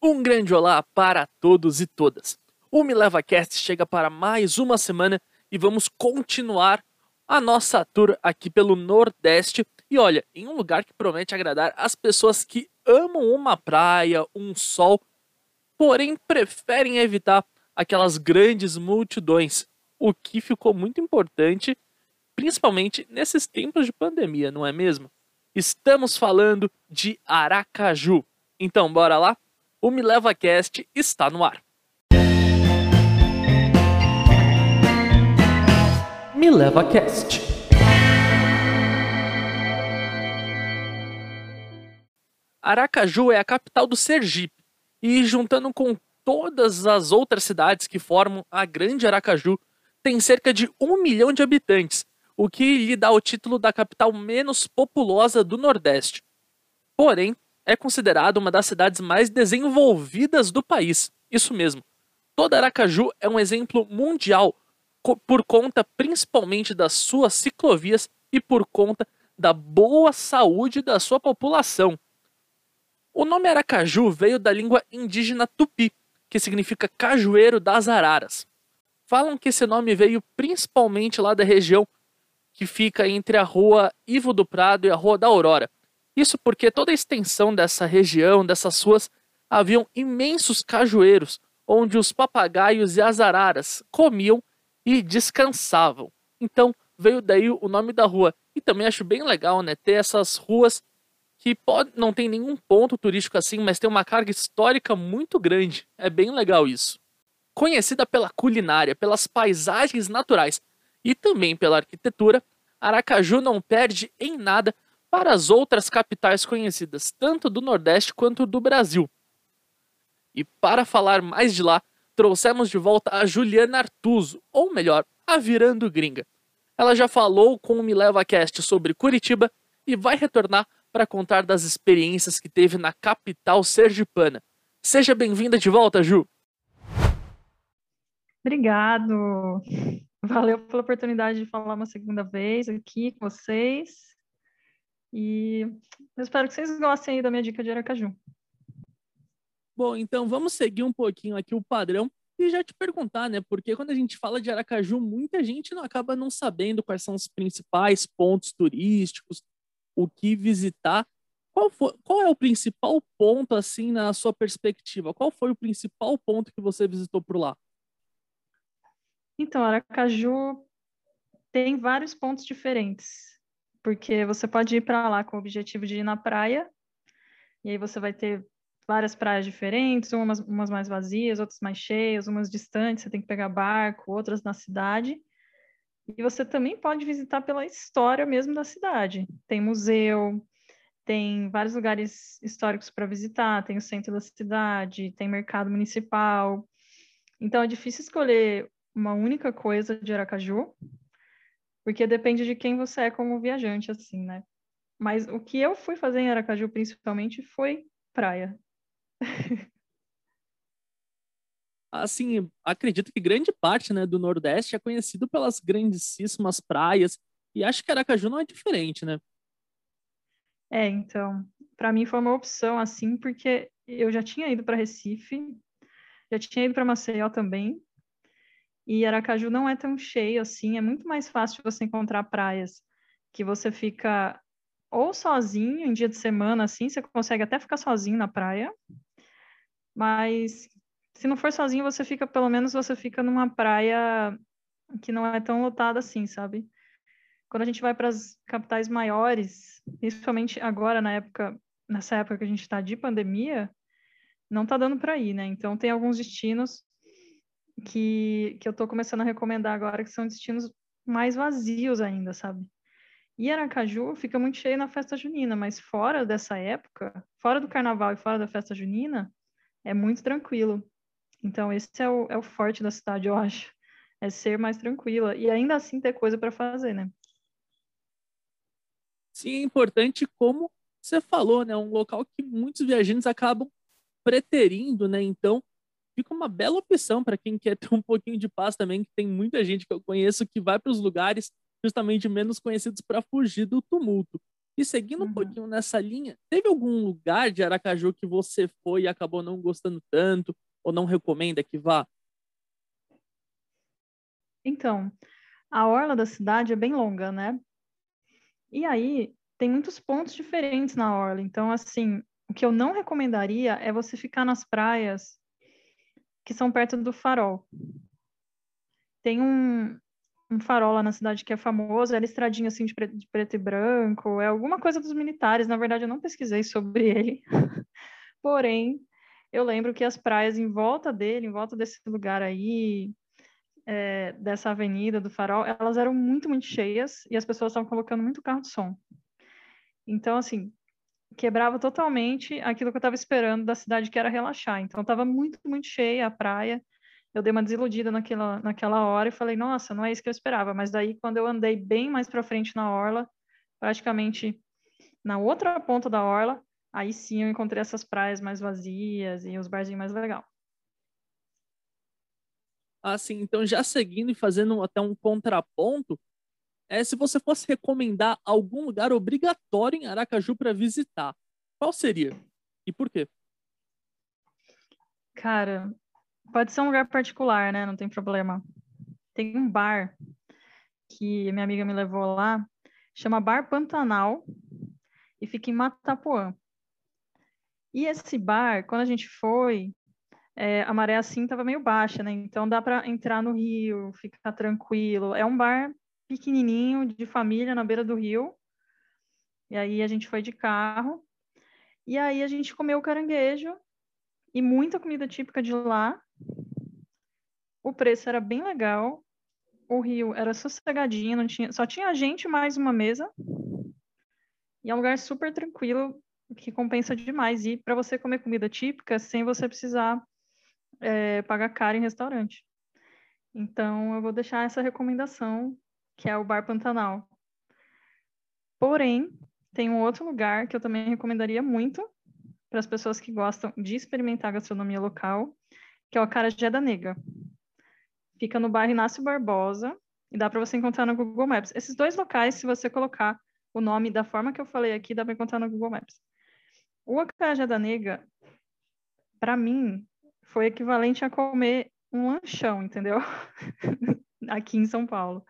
Um grande olá para todos e todas. O Me Leva Cast chega para mais uma semana e vamos continuar a nossa tour aqui pelo Nordeste. E olha, em um lugar que promete agradar as pessoas que amam uma praia, um sol, porém preferem evitar aquelas grandes multidões, o que ficou muito importante, principalmente nesses tempos de pandemia, não é mesmo? Estamos falando de Aracaju. Então, bora lá? O Me Leva Cast está no ar. Me Leva Cast. Aracaju é a capital do Sergipe e juntando com todas as outras cidades que formam a Grande Aracaju, tem cerca de um milhão de habitantes, o que lhe dá o título da capital menos populosa do Nordeste. Porém, é considerada uma das cidades mais desenvolvidas do país. Isso mesmo. Toda Aracaju é um exemplo mundial por conta principalmente das suas ciclovias e por conta da boa saúde da sua população. O nome Aracaju veio da língua indígena tupi, que significa cajueiro das araras. Falam que esse nome veio principalmente lá da região que fica entre a rua Ivo do Prado e a rua da Aurora, isso porque toda a extensão dessa região, dessas ruas, haviam imensos cajueiros, onde os papagaios e as araras comiam e descansavam. Então veio daí o nome da rua. E também acho bem legal, né, ter essas ruas que pode, não tem nenhum ponto turístico assim, mas tem uma carga histórica muito grande. É bem legal isso. Conhecida pela culinária, pelas paisagens naturais e também pela arquitetura, Aracaju não perde em nada para as outras capitais conhecidas, tanto do Nordeste quanto do Brasil. E para falar mais de lá, trouxemos de volta a Juliana Artuso, ou melhor, a Virando Gringa. Ela já falou com o Me Leva Cast sobre Curitiba e vai retornar para contar das experiências que teve na capital sergipana. Seja bem-vinda de volta, Ju. Obrigado. Valeu pela oportunidade de falar uma segunda vez aqui com vocês. E eu espero que vocês gostem aí da minha dica de Aracaju. Bom, então vamos seguir um pouquinho aqui o padrão e já te perguntar, né? Porque quando a gente fala de Aracaju, muita gente não acaba não sabendo quais são os principais pontos turísticos, o que visitar. Qual, foi, qual é o principal ponto, assim, na sua perspectiva? Qual foi o principal ponto que você visitou por lá? Então, Aracaju tem vários pontos diferentes porque você pode ir para lá com o objetivo de ir na praia, e aí você vai ter várias praias diferentes, umas, umas mais vazias, outras mais cheias, umas distantes, você tem que pegar barco, outras na cidade. E você também pode visitar pela história mesmo da cidade. Tem museu, tem vários lugares históricos para visitar, tem o centro da cidade, tem mercado municipal. Então é difícil escolher uma única coisa de Aracaju, porque depende de quem você é como viajante, assim, né? Mas o que eu fui fazer em Aracaju, principalmente, foi praia. assim, acredito que grande parte né, do Nordeste é conhecido pelas grandíssimas praias, e acho que Aracaju não é diferente, né? É, então, para mim foi uma opção assim, porque eu já tinha ido para Recife, já tinha ido para Maceió também, e Aracaju não é tão cheio assim, é muito mais fácil você encontrar praias que você fica ou sozinho em dia de semana, assim, você consegue até ficar sozinho na praia, mas se não for sozinho, você fica, pelo menos você fica numa praia que não é tão lotada assim, sabe? Quando a gente vai para as capitais maiores, principalmente agora na época, nessa época que a gente está de pandemia, não está dando para ir, né? Então tem alguns destinos que, que eu estou começando a recomendar agora, que são destinos mais vazios ainda, sabe? E Aracaju fica muito cheio na festa junina, mas fora dessa época, fora do carnaval e fora da festa junina, é muito tranquilo. Então, esse é o, é o forte da cidade, eu acho. É ser mais tranquila e ainda assim ter coisa para fazer, né? Sim, é importante como você falou, né? Um local que muitos viajantes acabam preterindo, né? Então, fica uma bela opção para quem quer ter um pouquinho de paz também, que tem muita gente que eu conheço que vai para os lugares justamente menos conhecidos para fugir do tumulto. E seguindo uhum. um pouquinho nessa linha, teve algum lugar de Aracaju que você foi e acabou não gostando tanto ou não recomenda que vá? Então, a orla da cidade é bem longa, né? E aí tem muitos pontos diferentes na orla. Então, assim, o que eu não recomendaria é você ficar nas praias que são perto do farol. Tem um, um farol lá na cidade que é famoso, era estradinha assim de preto, de preto e branco, é alguma coisa dos militares, na verdade eu não pesquisei sobre ele. Porém, eu lembro que as praias em volta dele, em volta desse lugar aí, é, dessa avenida do farol, elas eram muito, muito cheias e as pessoas estavam colocando muito carro de som. Então, assim, quebrava totalmente aquilo que eu estava esperando da cidade, que era relaxar. Então, estava muito, muito cheia a praia, eu dei uma desiludida naquela, naquela hora e falei, nossa, não é isso que eu esperava. Mas daí, quando eu andei bem mais para frente na orla, praticamente na outra ponta da orla, aí sim eu encontrei essas praias mais vazias e os barzinhos mais legal. Assim, então já seguindo e fazendo até um contraponto, é se você fosse recomendar algum lugar obrigatório em Aracaju para visitar, qual seria? E por quê? Cara, Pode ser um lugar particular, né? Não tem problema. Tem um bar que minha amiga me levou lá, chama Bar Pantanal e fica em Matapuã. E esse bar, quando a gente foi, é, a maré assim estava meio baixa, né? Então dá para entrar no rio, ficar tranquilo. É um bar pequenininho de família na beira do rio. E aí a gente foi de carro. E aí a gente comeu caranguejo e muita comida típica de lá. O preço era bem legal. O rio era sossegadinho, não tinha, só tinha gente mais uma mesa. E é um lugar super tranquilo, que compensa demais ir para você comer comida típica sem você precisar é, pagar caro em restaurante. Então, eu vou deixar essa recomendação, que é o Bar Pantanal. Porém, tem um outro lugar que eu também recomendaria muito para as pessoas que gostam de experimentar gastronomia local, que é o Acarajé da Nega. Fica no bairro Inácio Barbosa e dá para você encontrar no Google Maps. Esses dois locais, se você colocar o nome da forma que eu falei aqui, dá para encontrar no Google Maps. O Acarajé da Nega, para mim, foi equivalente a comer um lanchão, entendeu? aqui em São Paulo.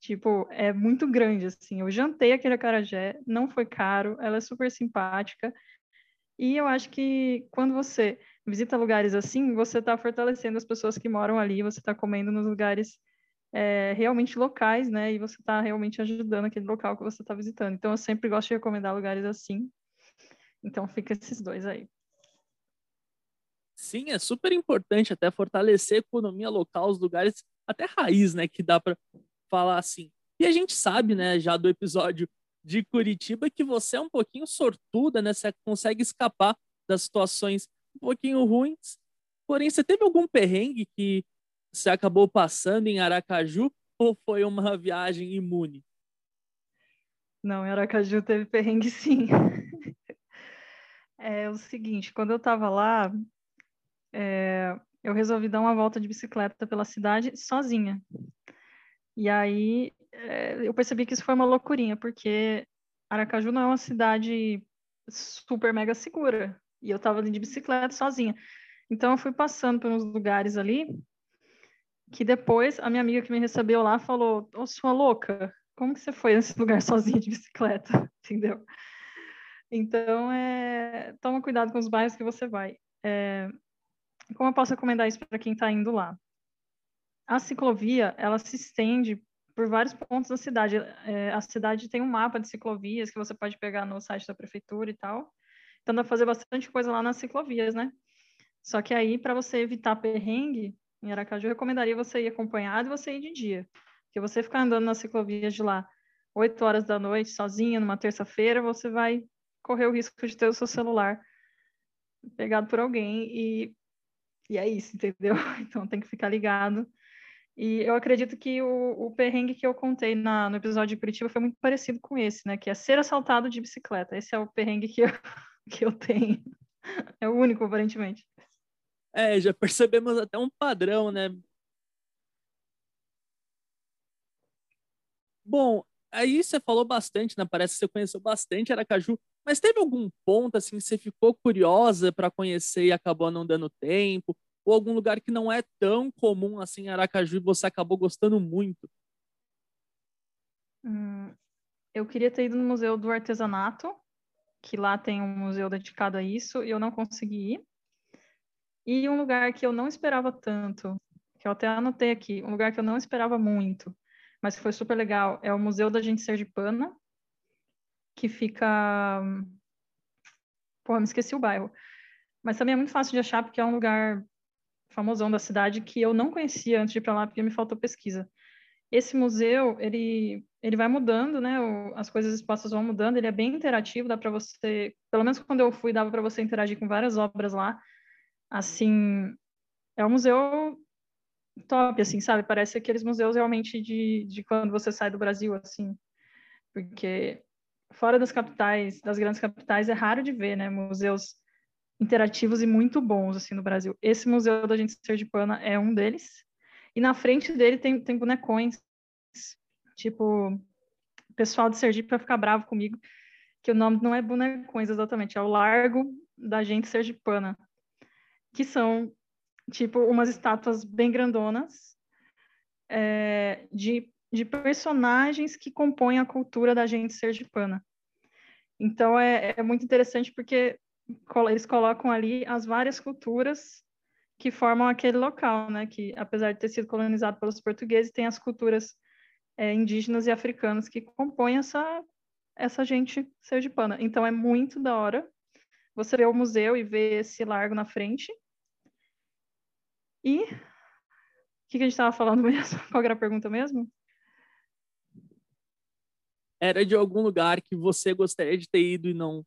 Tipo, é muito grande, assim. Eu jantei aquele acarajé, não foi caro, ela é super simpática. E eu acho que quando você visita lugares assim, você está fortalecendo as pessoas que moram ali, você está comendo nos lugares é, realmente locais, né? E você está realmente ajudando aquele local que você está visitando. Então, eu sempre gosto de recomendar lugares assim. Então, fica esses dois aí. Sim, é super importante até fortalecer a economia local, os lugares até raiz, né? Que dá para falar assim. E a gente sabe, né, já do episódio de Curitiba que você é um pouquinho sortuda, né? Você consegue escapar das situações um pouquinho ruins. Porém, você teve algum perrengue que você acabou passando em Aracaju ou foi uma viagem imune? Não, em Aracaju teve perrengue sim. é o seguinte, quando eu estava lá, é, eu resolvi dar uma volta de bicicleta pela cidade sozinha. E aí é, eu percebi que isso foi uma loucurinha, porque Aracaju não é uma cidade super mega segura. E eu tava ali de bicicleta sozinha. Então eu fui passando por uns lugares ali que depois a minha amiga que me recebeu lá falou: Ô, sua louca, como que você foi nesse lugar sozinha de bicicleta? Entendeu? Então, é... toma cuidado com os bairros que você vai. É... Como eu posso recomendar isso para quem está indo lá? A ciclovia, ela se estende por vários pontos da cidade. É, a cidade tem um mapa de ciclovias que você pode pegar no site da prefeitura e tal. Então dá pra fazer bastante coisa lá nas ciclovias, né? Só que aí, para você evitar perrengue, em Aracaju, eu recomendaria você ir acompanhado e você ir de dia. Porque você ficar andando nas ciclovias de lá 8 horas da noite, sozinha, numa terça-feira, você vai correr o risco de ter o seu celular pegado por alguém e, e é isso, entendeu? Então tem que ficar ligado e eu acredito que o, o perrengue que eu contei na, no episódio de Curitiba foi muito parecido com esse, né? Que é ser assaltado de bicicleta. Esse é o perrengue que eu, que eu tenho. É o único, aparentemente. É, já percebemos até um padrão, né? Bom, aí você falou bastante, né? Parece que você conheceu bastante Aracaju, mas teve algum ponto assim que você ficou curiosa para conhecer e acabou não dando tempo? Ou algum lugar que não é tão comum assim em Aracaju e você acabou gostando muito? Hum, eu queria ter ido no Museu do Artesanato, que lá tem um museu dedicado a isso, e eu não consegui ir. E um lugar que eu não esperava tanto, que eu até anotei aqui, um lugar que eu não esperava muito, mas foi super legal, é o Museu da Gente Sergipana, que fica. Porra, me esqueci o bairro. Mas também é muito fácil de achar, porque é um lugar famosão da cidade que eu não conhecia antes de ir para lá, porque me faltou pesquisa. Esse museu, ele, ele vai mudando, né? O, as coisas expostas vão mudando, ele é bem interativo, dá para você, pelo menos quando eu fui, dava para você interagir com várias obras lá. Assim, é um museu top, assim, sabe? Parece aqueles museus realmente de, de quando você sai do Brasil, assim. Porque fora das capitais, das grandes capitais, é raro de ver, né? Museus interativos e muito bons, assim, no Brasil. Esse museu da gente Sergipana é um deles. E na frente dele tem, tem bonecões, tipo, o pessoal de Sergipe vai ficar bravo comigo, que o nome não é bonecões exatamente, é o Largo da Gente Sergipana, que são tipo umas estátuas bem grandonas é, de, de personagens que compõem a cultura da gente sergipana. Então é, é muito interessante porque eles colocam ali as várias culturas que formam aquele local, né? Que apesar de ter sido colonizado pelos portugueses, tem as culturas é, indígenas e africanas que compõem essa essa gente sergipana. Então é muito da hora você ver o museu e ver esse largo na frente e o que, que a gente estava falando mesmo? Qual era a pergunta mesmo? Era de algum lugar que você gostaria de ter ido e não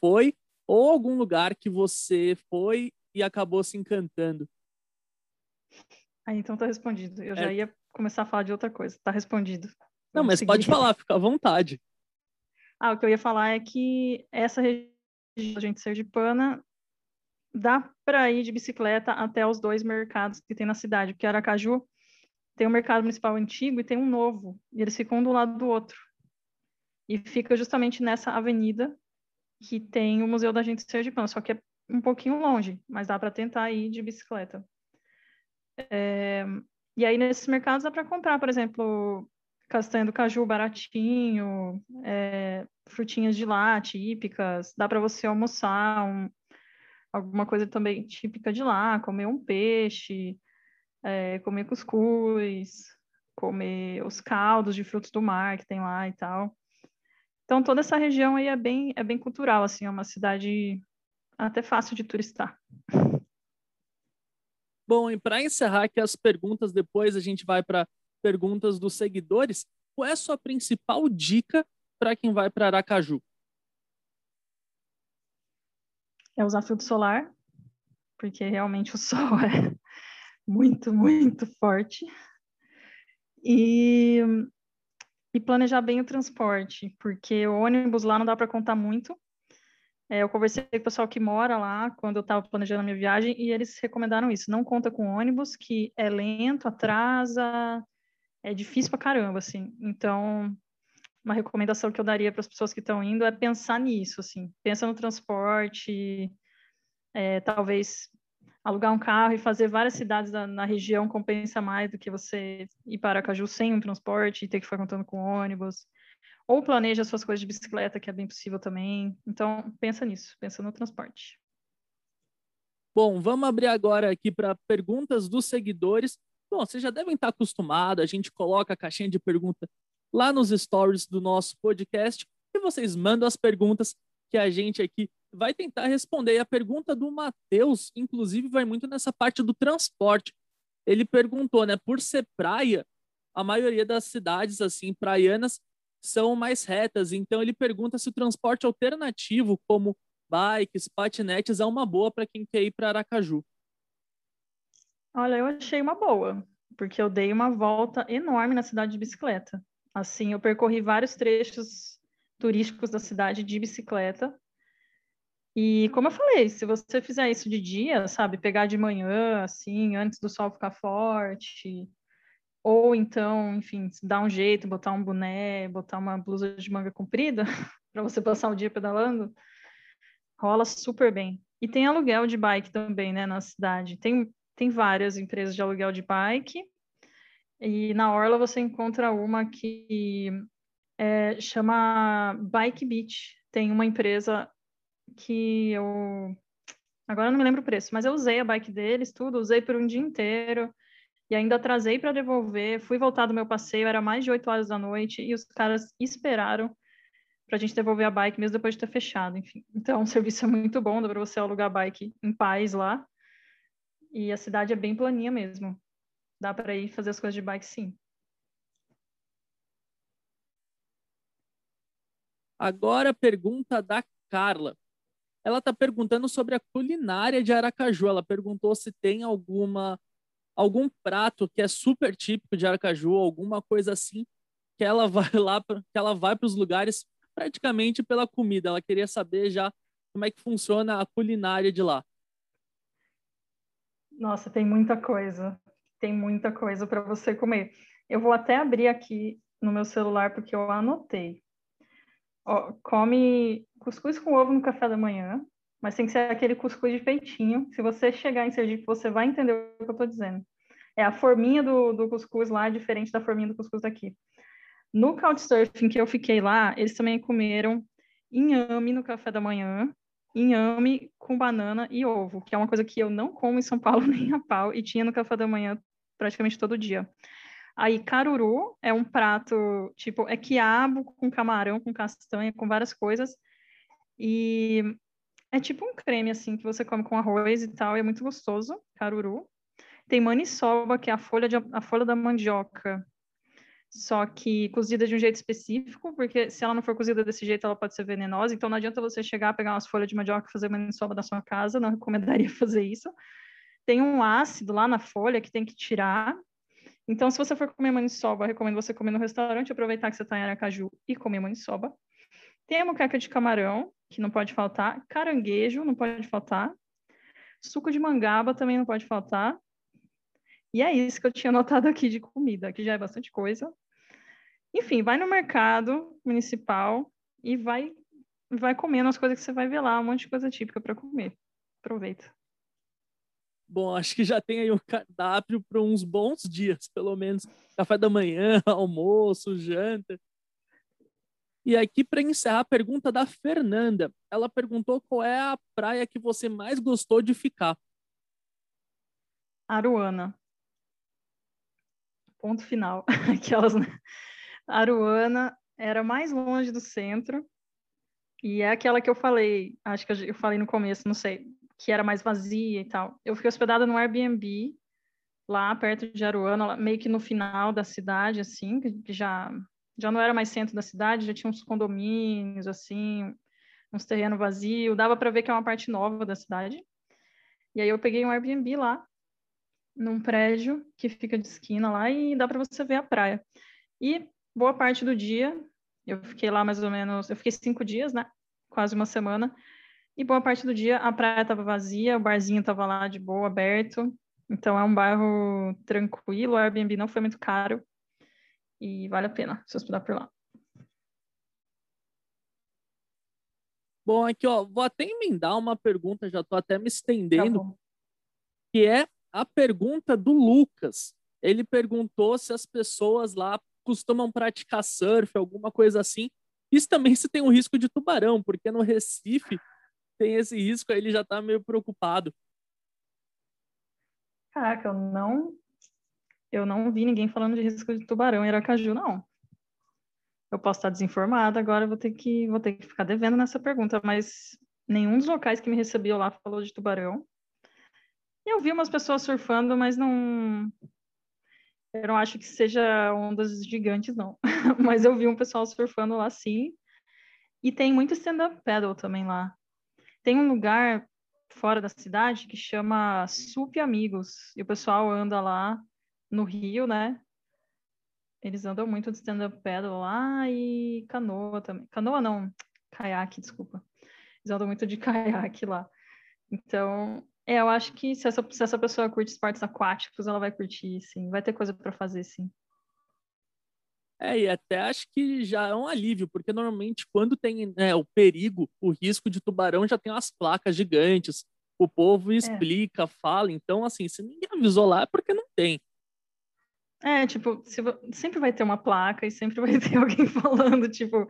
foi? Ou algum lugar que você foi e acabou se encantando? Ah, então tá respondido. Eu é. já ia começar a falar de outra coisa. Tá respondido. Não, mas seguir. pode falar, fica à vontade. Ah, o que eu ia falar é que essa região, a gente sergipana, dá para ir de bicicleta até os dois mercados que tem na cidade, porque Aracaju tem um mercado municipal antigo e tem um novo, e eles ficam um do lado do outro. E fica justamente nessa avenida que tem o Museu da Gente Sergipano, só que é um pouquinho longe, mas dá para tentar ir de bicicleta. É, e aí, nesses mercados, dá para comprar, por exemplo, castanha do caju baratinho, é, frutinhas de lá típicas, dá para você almoçar um, alguma coisa também típica de lá, comer um peixe, é, comer cuscuz, comer os caldos de frutos do mar que tem lá e tal. Então toda essa região aí é bem é bem cultural, assim, é uma cidade até fácil de turistar. Bom, e para encerrar aqui as perguntas, depois a gente vai para perguntas dos seguidores. Qual é a sua principal dica para quem vai para Aracaju? é usar filtro solar, porque realmente o sol é muito, muito forte. E, e planejar bem o transporte, porque o ônibus lá não dá para contar muito. É, eu conversei com o pessoal que mora lá quando eu estava planejando a minha viagem e eles recomendaram isso. Não conta com ônibus, que é lento, atrasa, é difícil pra caramba, assim. Então, uma recomendação que eu daria para as pessoas que estão indo é pensar nisso, assim, pensa no transporte, é, talvez alugar um carro e fazer várias cidades na, região compensa mais do que você ir para Caju sem um transporte e ter que ficar contando com ônibus, ou planeja suas coisas de bicicleta, que é bem possível também. Então, pensa nisso, pensa no transporte. Bom, vamos abrir agora aqui para perguntas dos seguidores. Bom, vocês já devem estar acostumados, a gente coloca a caixinha de pergunta lá nos stories do nosso podcast e vocês mandam as perguntas que a gente aqui vai tentar responder. E a pergunta do Matheus, inclusive, vai muito nessa parte do transporte. Ele perguntou, né, por ser praia, a maioria das cidades assim praianas são mais retas, então ele pergunta se o transporte alternativo, como bikes, patinetes, é uma boa para quem quer ir para Aracaju. Olha, eu achei uma boa, porque eu dei uma volta enorme na cidade de bicicleta. Assim, eu percorri vários trechos turísticos da cidade de bicicleta. E como eu falei, se você fizer isso de dia, sabe, pegar de manhã, assim, antes do sol ficar forte, ou então, enfim, dar um jeito, botar um boné, botar uma blusa de manga comprida para você passar o dia pedalando, rola super bem. E tem aluguel de bike também, né, na cidade. Tem, tem várias empresas de aluguel de bike. E na Orla você encontra uma que é, chama Bike Beach. Tem uma empresa que eu. Agora eu não me lembro o preço, mas eu usei a bike deles, tudo, usei por um dia inteiro e ainda atrasei para devolver. Fui voltar do meu passeio, era mais de 8 horas da noite, e os caras esperaram para a gente devolver a bike mesmo depois de ter fechado, enfim. Então, o serviço é muito bom, dá para você alugar a bike em paz lá. E a cidade é bem planinha mesmo. Dá para ir fazer as coisas de bike, sim. Agora, pergunta da Carla. Ela está perguntando sobre a culinária de Aracaju. Ela perguntou se tem alguma algum prato que é super típico de Aracaju, alguma coisa assim, que ela vai lá, que ela vai para os lugares praticamente pela comida. Ela queria saber já como é que funciona a culinária de lá. Nossa, tem muita coisa. Tem muita coisa para você comer. Eu vou até abrir aqui no meu celular porque eu anotei. Ó, come cuscuz com ovo no café da manhã, mas tem que ser aquele cuscuz de peitinho. Se você chegar em Sergipe, você vai entender o que eu estou dizendo. É a forminha do, do cuscuz lá, diferente da forminha do cuscuz daqui. No Couchsurfing que eu fiquei lá, eles também comeram inhame no café da manhã, inhame com banana e ovo, que é uma coisa que eu não como em São Paulo nem a pau, e tinha no café da manhã praticamente todo dia. Aí, caruru é um prato, tipo, é quiabo com camarão, com castanha, com várias coisas. E é tipo um creme, assim, que você come com arroz e tal, e é muito gostoso, caruru. Tem maniçoba, que é a folha, de, a folha da mandioca, só que cozida de um jeito específico, porque se ela não for cozida desse jeito, ela pode ser venenosa. Então não adianta você chegar, pegar umas folhas de mandioca e fazer maniçoba da sua casa, não recomendaria fazer isso. Tem um ácido lá na folha que tem que tirar. Então, se você for comer maniçoba, recomendo você comer no restaurante, aproveitar que você está em Aracaju e comer maniçoba. Tem a moqueca de camarão, que não pode faltar. Caranguejo, não pode faltar. Suco de mangaba também não pode faltar. E é isso que eu tinha notado aqui de comida, que já é bastante coisa. Enfim, vai no mercado municipal e vai vai comendo as coisas que você vai ver lá, um monte de coisa típica para comer. Aproveita. Bom, acho que já tem aí um cardápio para uns bons dias, pelo menos café da manhã, almoço, janta. E aqui para encerrar a pergunta da Fernanda, ela perguntou qual é a praia que você mais gostou de ficar. Aruana ponto final. Aquelas, né? Aruana era mais longe do centro e é aquela que eu falei, acho que eu falei no começo, não sei, que era mais vazia e tal. Eu fiquei hospedada no Airbnb lá perto de Aruana, meio que no final da cidade, assim, que já já não era mais centro da cidade, já tinha uns condomínios, assim, uns terrenos vazios, dava para ver que é uma parte nova da cidade. E aí eu peguei um Airbnb lá num prédio que fica de esquina lá e dá para você ver a praia. E boa parte do dia, eu fiquei lá mais ou menos, eu fiquei cinco dias, né? Quase uma semana. E boa parte do dia a praia estava vazia, o barzinho estava lá de boa, aberto. Então é um bairro tranquilo, o Airbnb não foi muito caro e vale a pena se hospedar por lá. Bom, aqui ó, vou até emendar uma pergunta, já estou até me estendendo, tá que é a pergunta do Lucas. Ele perguntou se as pessoas lá costumam praticar surf, alguma coisa assim. Isso também se tem o risco de tubarão, porque no Recife tem esse risco, aí ele já está meio preocupado. Caraca, eu não eu não vi ninguém falando de risco de tubarão em Aracaju, não. Eu posso estar desinformada, agora vou ter que vou ter que ficar devendo nessa pergunta, mas nenhum dos locais que me recebeu lá falou de tubarão. Eu vi umas pessoas surfando, mas não. Eu não acho que seja ondas gigantes, não. mas eu vi um pessoal surfando lá sim. E tem muito stand-up paddle também lá. Tem um lugar fora da cidade que chama Sup Amigos. E o pessoal anda lá no Rio, né? Eles andam muito de stand-up paddle lá e canoa também. Canoa não, caiaque, desculpa. Eles andam muito de caiaque lá. Então, é, eu acho que se essa, se essa pessoa curte esportes aquáticos, ela vai curtir, sim. Vai ter coisa para fazer, sim. É, e até acho que já é um alívio, porque normalmente quando tem né, o perigo, o risco de tubarão já tem umas placas gigantes. O povo é. explica, é. fala. Então, assim, se ninguém avisou lá é porque não tem. É, tipo, se, sempre vai ter uma placa e sempre vai ter alguém falando, tipo,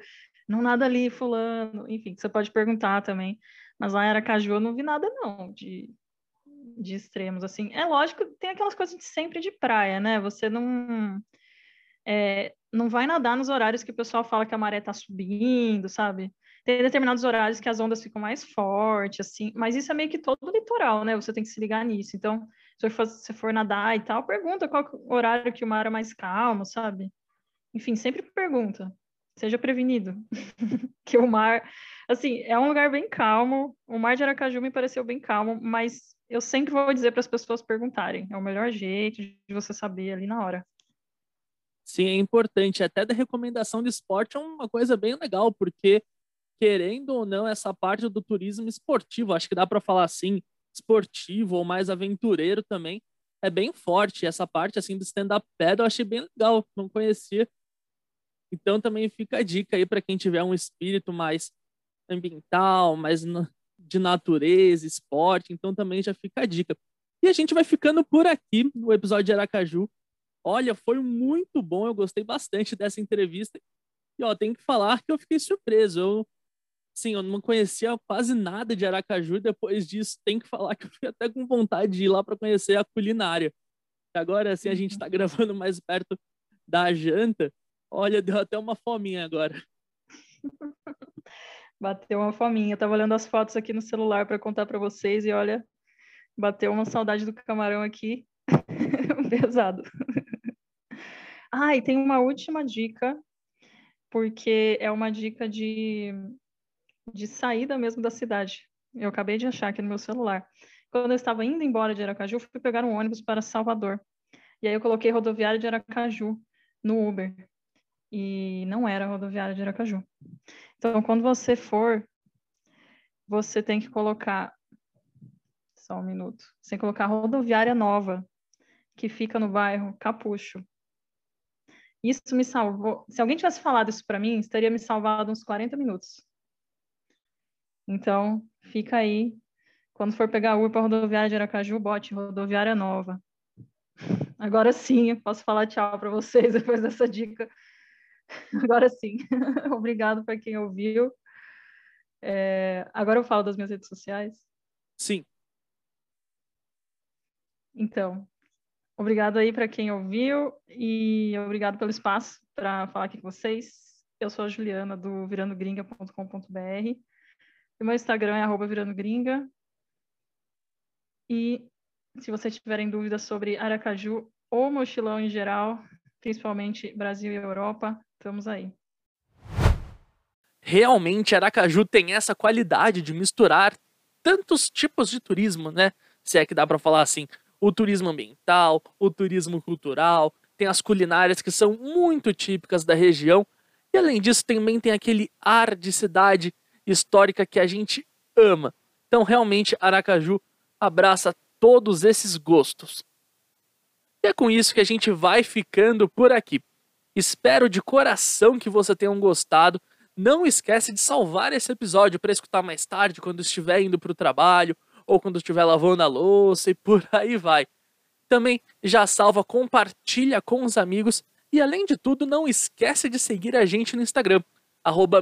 não nada ali, fulano. Enfim, você pode perguntar também. Mas lá em Aracaju eu não vi nada, não, de, de extremos, assim. É lógico, tem aquelas coisas de sempre de praia, né? Você não... É, não vai nadar nos horários que o pessoal fala que a maré tá subindo, sabe? Tem determinados horários que as ondas ficam mais fortes, assim, mas isso é meio que todo o litoral, né? Você tem que se ligar nisso. Então, se você for nadar e tal, pergunta qual é horário que o mar é mais calmo, sabe? Enfim, sempre pergunta. Seja prevenido. que o mar, assim, é um lugar bem calmo. O mar de Aracaju me pareceu bem calmo, mas eu sempre vou dizer para as pessoas perguntarem. É o melhor jeito de você saber ali na hora. Sim, é importante. Até da recomendação de esporte é uma coisa bem legal, porque, querendo ou não, essa parte do turismo esportivo, acho que dá para falar assim, esportivo ou mais aventureiro também, é bem forte. Essa parte assim do stand-up paddle eu achei bem legal, não conhecia. Então também fica a dica aí para quem tiver um espírito mais ambiental, mais de natureza, esporte, então também já fica a dica. E a gente vai ficando por aqui no episódio de Aracaju. Olha, foi muito bom, eu gostei bastante dessa entrevista. E ó, tem que falar que eu fiquei surpreso. Eu, sim, eu não conhecia quase nada de Aracaju. Depois disso, tem que falar que eu fiquei até com vontade de ir lá para conhecer a culinária. Agora, assim, a gente está gravando mais perto da janta. Olha, deu até uma fominha agora. Bateu uma fominha. Eu tava olhando as fotos aqui no celular para contar para vocês e olha, bateu uma saudade do camarão aqui. Pesado. Ah, e tem uma última dica, porque é uma dica de, de saída mesmo da cidade. Eu acabei de achar aqui no meu celular. Quando eu estava indo embora de Aracaju, fui pegar um ônibus para Salvador. E aí eu coloquei rodoviária de Aracaju no Uber. E não era rodoviária de Aracaju. Então, quando você for, você tem que colocar. Só um minuto. Você tem que colocar rodoviária nova, que fica no bairro Capucho. Isso me salvou. Se alguém tivesse falado isso para mim, teria me salvado uns 40 minutos. Então, fica aí. Quando for pegar a para rodoviária de Aracaju, bote rodoviária nova. Agora sim, eu posso falar tchau para vocês depois dessa dica. Agora sim. Obrigado para quem ouviu. É... Agora eu falo das minhas redes sociais. Sim. Então, Obrigado aí para quem ouviu e obrigado pelo espaço para falar aqui com vocês. Eu sou a Juliana do virandogringa.com.br. O meu Instagram é arroba virandogringa. E se vocês tiverem dúvidas sobre Aracaju ou mochilão em geral, principalmente Brasil e Europa, estamos aí. Realmente Aracaju tem essa qualidade de misturar tantos tipos de turismo, né? Se é que dá para falar assim o turismo ambiental, o turismo cultural, tem as culinárias que são muito típicas da região. E além disso, também tem aquele ar de cidade histórica que a gente ama. Então, realmente, Aracaju abraça todos esses gostos. E é com isso que a gente vai ficando por aqui. Espero de coração que você tenha gostado. Não esquece de salvar esse episódio para escutar mais tarde, quando estiver indo para o trabalho ou quando estiver lavando a louça e por aí vai. Também já salva, compartilha com os amigos e além de tudo, não esquece de seguir a gente no Instagram,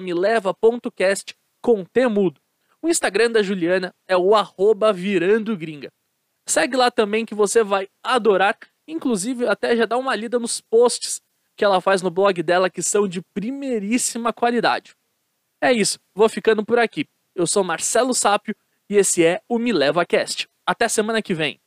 mileva.cast com temudo. O Instagram da Juliana é o arroba virando gringa. Segue lá também que você vai adorar, inclusive até já dá uma lida nos posts que ela faz no blog dela que são de primeiríssima qualidade. É isso, vou ficando por aqui. Eu sou Marcelo Sápio esse é o Me Leva Cast. Até semana que vem.